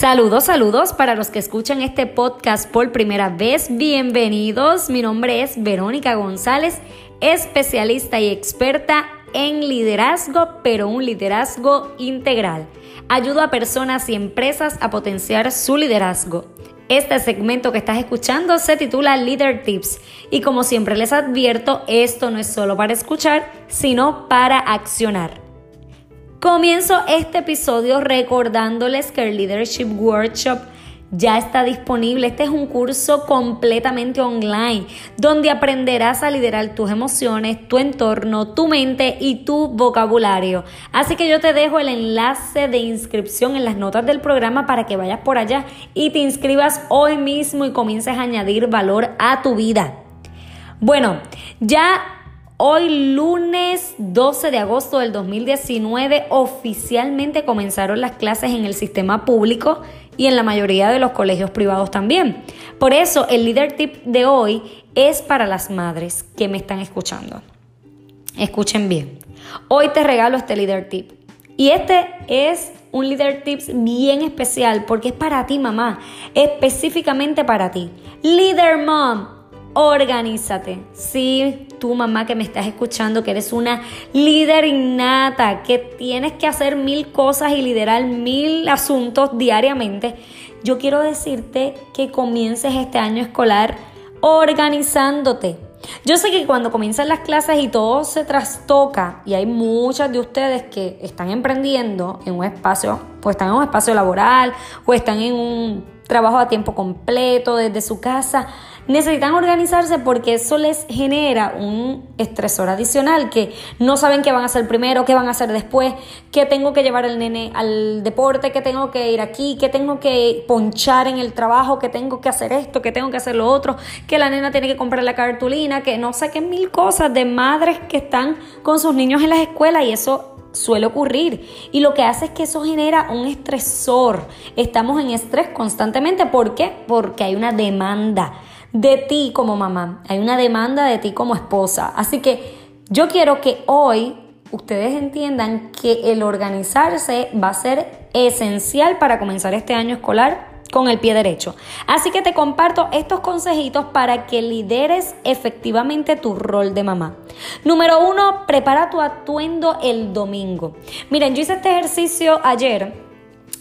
Saludos, saludos para los que escuchan este podcast por primera vez. Bienvenidos. Mi nombre es Verónica González, especialista y experta en liderazgo, pero un liderazgo integral. Ayudo a personas y empresas a potenciar su liderazgo. Este segmento que estás escuchando se titula Leader Tips y como siempre les advierto, esto no es solo para escuchar, sino para accionar. Comienzo este episodio recordándoles que el Leadership Workshop ya está disponible. Este es un curso completamente online donde aprenderás a liderar tus emociones, tu entorno, tu mente y tu vocabulario. Así que yo te dejo el enlace de inscripción en las notas del programa para que vayas por allá y te inscribas hoy mismo y comiences a añadir valor a tu vida. Bueno, ya Hoy lunes 12 de agosto del 2019 oficialmente comenzaron las clases en el sistema público y en la mayoría de los colegios privados también. Por eso el líder tip de hoy es para las madres que me están escuchando. Escuchen bien. Hoy te regalo este líder tip. Y este es un líder tips bien especial porque es para ti mamá, específicamente para ti. Leader Mom Organízate. Sí, tu mamá que me estás escuchando, que eres una líder innata, que tienes que hacer mil cosas y liderar mil asuntos diariamente, yo quiero decirte que comiences este año escolar organizándote. Yo sé que cuando comienzan las clases y todo se trastoca, y hay muchas de ustedes que están emprendiendo en un espacio, o están en un espacio laboral, o están en un trabajo a tiempo completo desde su casa, necesitan organizarse porque eso les genera un estresor adicional que no saben qué van a hacer primero, qué van a hacer después, qué tengo que llevar el nene al deporte, qué tengo que ir aquí, qué tengo que ponchar en el trabajo, qué tengo que hacer esto, qué tengo que hacer lo otro, que la nena tiene que comprar la cartulina, que no sé qué mil cosas de madres que están con sus niños en las escuelas y eso suele ocurrir y lo que hace es que eso genera un estresor. Estamos en estrés constantemente. ¿Por qué? Porque hay una demanda de ti como mamá, hay una demanda de ti como esposa. Así que yo quiero que hoy ustedes entiendan que el organizarse va a ser esencial para comenzar este año escolar con el pie derecho. Así que te comparto estos consejitos para que lideres efectivamente tu rol de mamá. Número uno, prepara tu atuendo el domingo. Miren, yo hice este ejercicio ayer,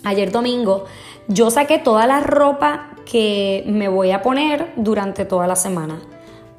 ayer domingo. Yo saqué toda la ropa que me voy a poner durante toda la semana.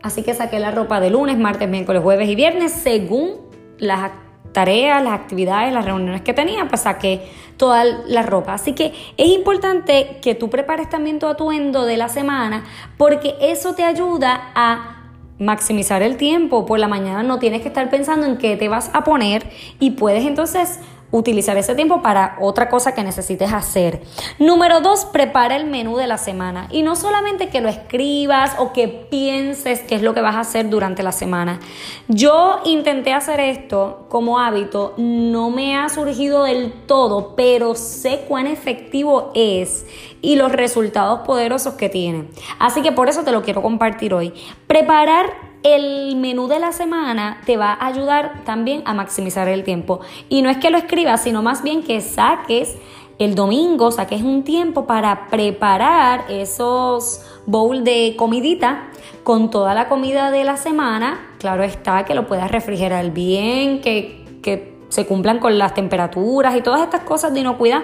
Así que saqué la ropa de lunes, martes, miércoles, jueves y viernes según las tareas, las actividades, las reuniones que tenía, pues saqué toda la ropa. Así que es importante que tú prepares también tu atuendo de la semana porque eso te ayuda a maximizar el tiempo. Por la mañana no tienes que estar pensando en qué te vas a poner y puedes entonces utilizar ese tiempo para otra cosa que necesites hacer. Número dos, prepara el menú de la semana. Y no solamente que lo escribas o que pienses qué es lo que vas a hacer durante la semana. Yo intenté hacer esto como hábito, no me ha surgido del todo, pero sé cuán efectivo es y los resultados poderosos que tiene. Así que por eso te lo quiero compartir hoy. Preparar el menú de la semana te va a ayudar también a maximizar el tiempo. Y no es que lo escribas, sino más bien que saques el domingo, saques un tiempo para preparar esos bowls de comidita con toda la comida de la semana. Claro está que lo puedas refrigerar bien, que, que se cumplan con las temperaturas y todas estas cosas de inocuidad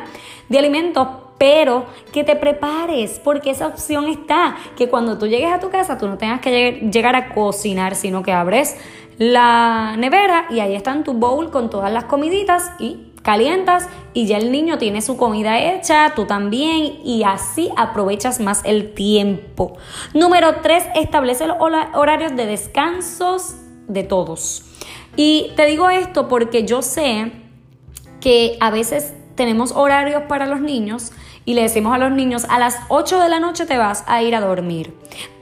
de alimentos pero que te prepares, porque esa opción está, que cuando tú llegues a tu casa tú no tengas que llegar a cocinar, sino que abres la nevera y ahí están tu bowl con todas las comiditas y calientas y ya el niño tiene su comida hecha, tú también y así aprovechas más el tiempo. Número 3, establece los horarios de descansos de todos. Y te digo esto porque yo sé que a veces tenemos horarios para los niños y le decimos a los niños, a las 8 de la noche te vas a ir a dormir.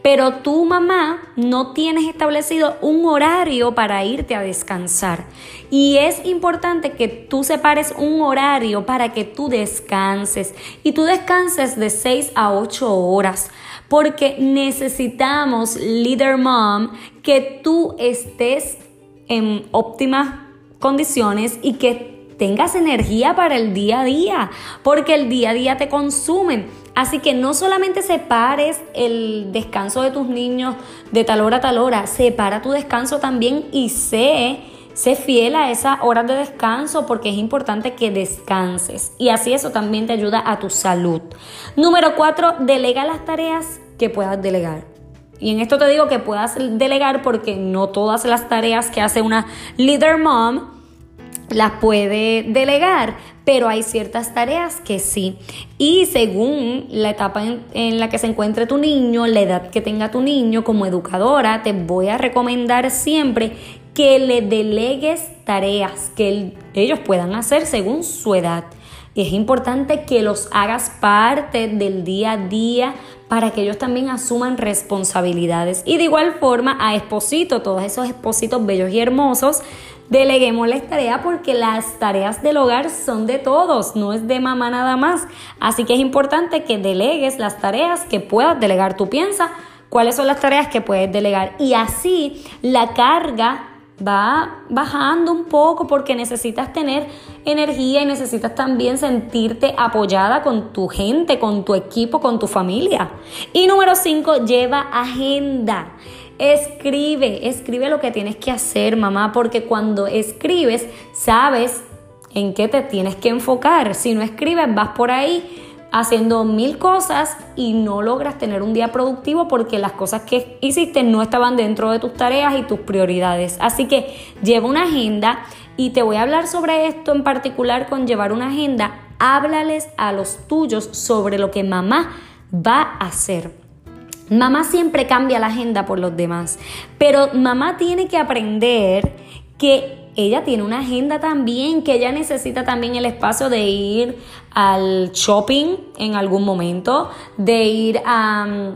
Pero tu mamá no tienes establecido un horario para irte a descansar. Y es importante que tú separes un horario para que tú descanses. Y tú descanses de 6 a 8 horas. Porque necesitamos, leader mom, que tú estés en óptimas condiciones y que tengas energía para el día a día, porque el día a día te consumen. Así que no solamente separes el descanso de tus niños de tal hora a tal hora, separa tu descanso también y sé, sé fiel a esas horas de descanso porque es importante que descanses. Y así eso también te ayuda a tu salud. Número cuatro, delega las tareas que puedas delegar. Y en esto te digo que puedas delegar porque no todas las tareas que hace una leader mom las puede delegar, pero hay ciertas tareas que sí. Y según la etapa en, la que se encuentre tu niño, la edad que tenga tu niño, como educadora, te voy a recomendar siempre que le delegues tareas que ellos puedan hacer según su edad. Y es importante que los hagas parte del día a día para que ellos también asuman responsabilidades. Y de igual forma a Esposito, todos esos espositos bellos y hermosos, deleguemos la tarea porque las tareas del hogar son de todos, no es de mamá nada más. Así que es importante que delegues las tareas que puedas delegar. Tú piensas cuáles son las tareas que puedes delegar y así la carga va bajando un poco porque necesitas tener energía y necesitas también sentirte apoyada con tu gente, con tu equipo, con tu familia. Y número 5, lleva agenda. Escribe, escribe lo que tienes que hacer, mamá, porque cuando escribes sabes en qué te tienes que enfocar. Si no escribes, vas por ahí haciendo mil cosas y no logras tener un día productivo porque las cosas que hiciste no estaban dentro de tus tareas y tus prioridades. Así que lleva una agenda y te voy a hablar sobre esto en particular con llevar una agenda. Háblales a los tuyos sobre lo que mamá va a hacer. Mamá siempre cambia la agenda por los demás, pero mamá tiene que aprender que ella tiene una agenda también, que ella necesita también el espacio de ir al shopping en algún momento, de ir a,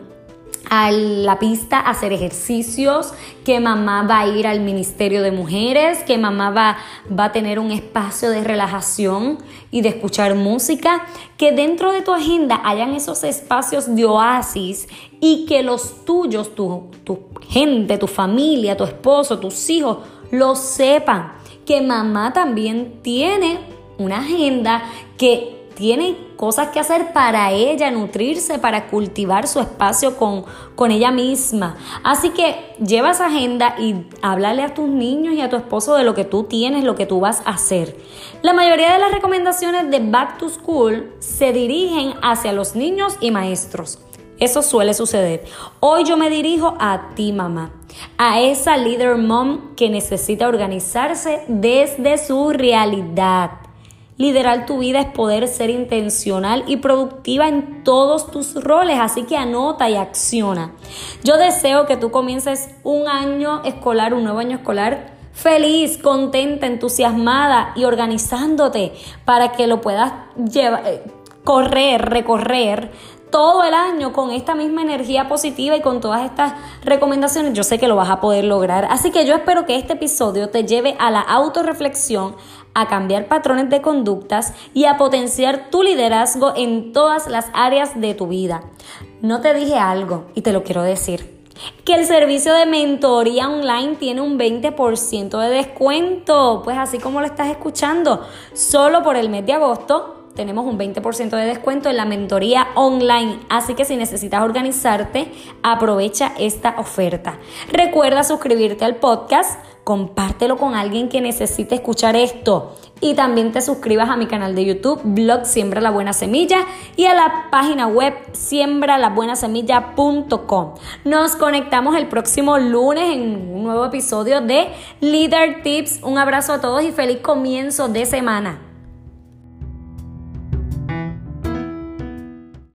a la pista hacer ejercicios, que mamá va a ir al Ministerio de Mujeres, que mamá va, va a tener un espacio de relajación y de escuchar música, que dentro de tu agenda hayan esos espacios de oasis y que los tuyos, tu, tu gente, tu familia, tu esposo, tus hijos, lo sepan, que mamá también tiene una agenda que tiene cosas que hacer para ella, nutrirse, para cultivar su espacio con, con ella misma. Así que lleva esa agenda y háblale a tus niños y a tu esposo de lo que tú tienes, lo que tú vas a hacer. La mayoría de las recomendaciones de Back to School se dirigen hacia los niños y maestros. Eso suele suceder. Hoy yo me dirijo a ti, mamá, a esa leader mom que necesita organizarse desde su realidad. Liderar tu vida es poder ser intencional y productiva en todos tus roles, así que anota y acciona. Yo deseo que tú comiences un año escolar, un nuevo año escolar feliz, contenta, entusiasmada y organizándote para que lo puedas llevar, eh, correr, recorrer todo el año con esta misma energía positiva y con todas estas recomendaciones, yo sé que lo vas a poder lograr. Así que yo espero que este episodio te lleve a la autorreflexión, a cambiar patrones de conductas y a potenciar tu liderazgo en todas las áreas de tu vida. No te dije algo y te lo quiero decir. Que el servicio de mentoría online tiene un 20% de descuento, pues así como lo estás escuchando, solo por el mes de agosto tenemos un 20% de descuento en la mentoría online. Así que si necesitas organizarte, aprovecha esta oferta. Recuerda suscribirte al podcast, compártelo con alguien que necesite escuchar esto. Y también te suscribas a mi canal de YouTube, blog Siembra la Buena Semilla, y a la página web siembralabuenasemilla.com. Nos conectamos el próximo lunes en un nuevo episodio de Leader Tips. Un abrazo a todos y feliz comienzo de semana.